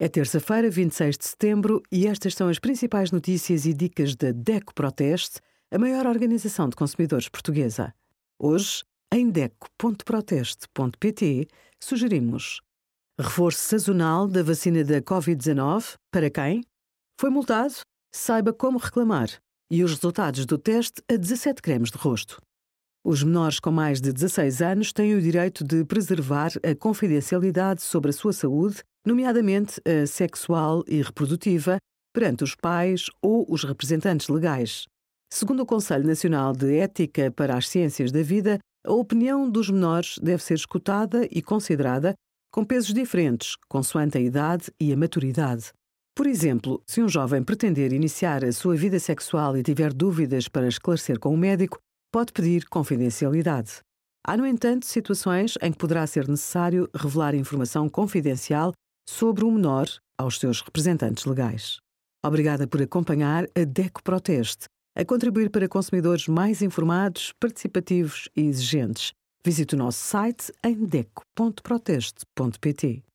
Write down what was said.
É terça-feira, 26 de setembro, e estas são as principais notícias e dicas da DECO Proteste, a maior organização de consumidores portuguesa. Hoje, em DECO.proteste.pt, sugerimos reforço sazonal da vacina da Covid-19 para quem? Foi multado? Saiba como reclamar e os resultados do teste a 17 cremes de rosto. Os menores com mais de 16 anos têm o direito de preservar a confidencialidade sobre a sua saúde nomeadamente a sexual e reprodutiva, perante os pais ou os representantes legais. Segundo o Conselho Nacional de Ética para as Ciências da Vida, a opinião dos menores deve ser escutada e considerada com pesos diferentes, consoante a idade e a maturidade. Por exemplo, se um jovem pretender iniciar a sua vida sexual e tiver dúvidas para esclarecer com o médico, pode pedir confidencialidade. Há, no entanto, situações em que poderá ser necessário revelar informação confidencial sobre o menor aos seus representantes legais. Obrigada por acompanhar a DECO Proteste, a contribuir para consumidores mais informados, participativos e exigentes. Visite o nosso site em deco.proteste.pt.